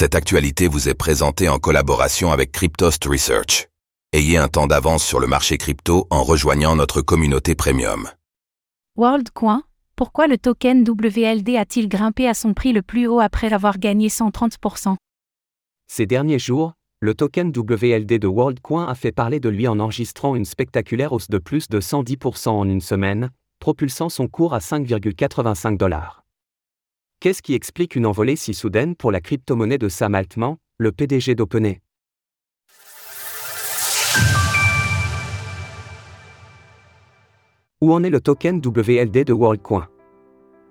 Cette actualité vous est présentée en collaboration avec Cryptost Research. Ayez un temps d'avance sur le marché crypto en rejoignant notre communauté premium. WorldCoin, pourquoi le token WLD a-t-il grimpé à son prix le plus haut après avoir gagné 130% Ces derniers jours, le token WLD de WorldCoin a fait parler de lui en enregistrant une spectaculaire hausse de plus de 110% en une semaine, propulsant son cours à 5,85 dollars. Qu'est-ce qui explique une envolée si soudaine pour la crypto-monnaie de Sam Altman, le PDG d'OpenAI? Où en est le token WLD de WorldCoin?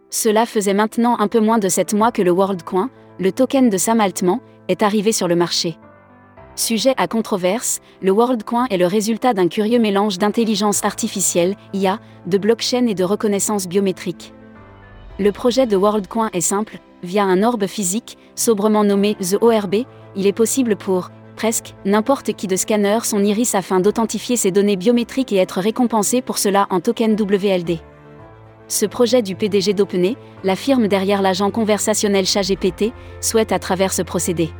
Cela faisait maintenant un peu moins de 7 mois que le WorldCoin, le token de Sam Altman, est arrivé sur le marché. Sujet à controverse, le WorldCoin est le résultat d'un curieux mélange d'intelligence artificielle, IA, de blockchain et de reconnaissance biométrique. Le projet de WorldCoin est simple, via un orbe physique, sobrement nommé The ORB, il est possible pour, presque, n'importe qui de scanner son iris afin d'authentifier ses données biométriques et être récompensé pour cela en token WLD. Ce projet du PDG d'OpenAI, la firme derrière l'agent conversationnel ChatGPT, souhaite à travers ce procédé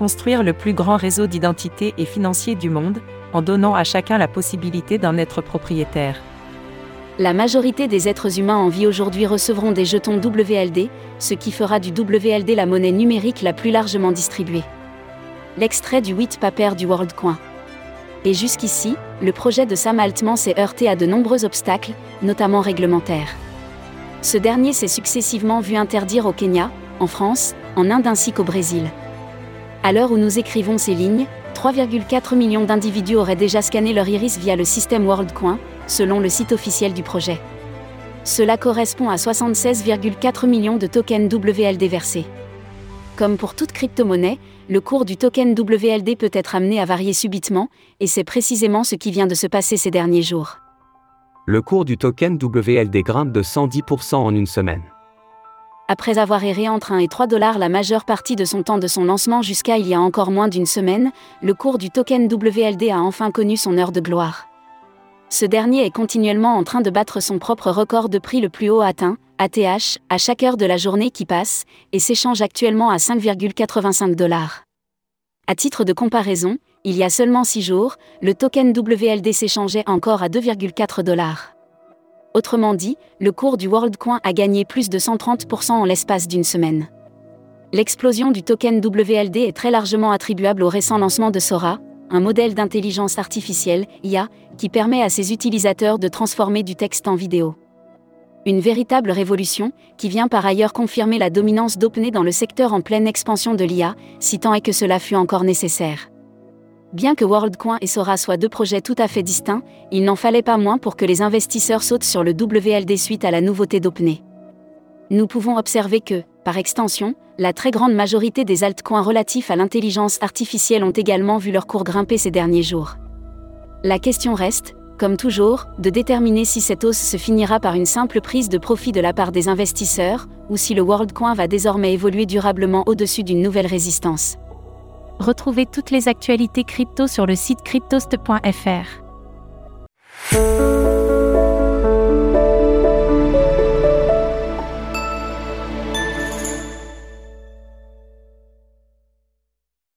construire le plus grand réseau d'identité et financier du monde, en donnant à chacun la possibilité d'en être propriétaire. La majorité des êtres humains en vie aujourd'hui recevront des jetons WLD, ce qui fera du WLD la monnaie numérique la plus largement distribuée. L'extrait du 8 paper du WorldCoin. Et jusqu'ici, le projet de Sam Altman s'est heurté à de nombreux obstacles, notamment réglementaires. Ce dernier s'est successivement vu interdire au Kenya, en France, en Inde ainsi qu'au Brésil. À l'heure où nous écrivons ces lignes, 3,4 millions d'individus auraient déjà scanné leur iris via le système WorldCoin, selon le site officiel du projet. Cela correspond à 76,4 millions de tokens WLD versés. Comme pour toute crypto-monnaie, le cours du token WLD peut être amené à varier subitement, et c'est précisément ce qui vient de se passer ces derniers jours. Le cours du token WLD grimpe de 110% en une semaine. Après avoir erré entre 1 et 3 dollars la majeure partie de son temps de son lancement jusqu'à il y a encore moins d'une semaine, le cours du token WLD a enfin connu son heure de gloire. Ce dernier est continuellement en train de battre son propre record de prix le plus haut atteint, ATH, à chaque heure de la journée qui passe, et s'échange actuellement à 5,85 dollars. À titre de comparaison, il y a seulement 6 jours, le token WLD s'échangeait encore à 2,4 dollars. Autrement dit, le cours du WorldCoin a gagné plus de 130% en l'espace d'une semaine. L'explosion du token WLD est très largement attribuable au récent lancement de Sora, un modèle d'intelligence artificielle, IA, qui permet à ses utilisateurs de transformer du texte en vidéo. Une véritable révolution, qui vient par ailleurs confirmer la dominance d'OpenAI dans le secteur en pleine expansion de l'IA, si tant est que cela fut encore nécessaire. Bien que WorldCoin et Sora soient deux projets tout à fait distincts, il n'en fallait pas moins pour que les investisseurs sautent sur le WLD suite à la nouveauté d'OpenAI. Nous pouvons observer que, par extension, la très grande majorité des altcoins relatifs à l'intelligence artificielle ont également vu leur cours grimper ces derniers jours. La question reste, comme toujours, de déterminer si cette hausse se finira par une simple prise de profit de la part des investisseurs, ou si le WorldCoin va désormais évoluer durablement au-dessus d'une nouvelle résistance. Retrouvez toutes les actualités crypto sur le site cryptost.fr.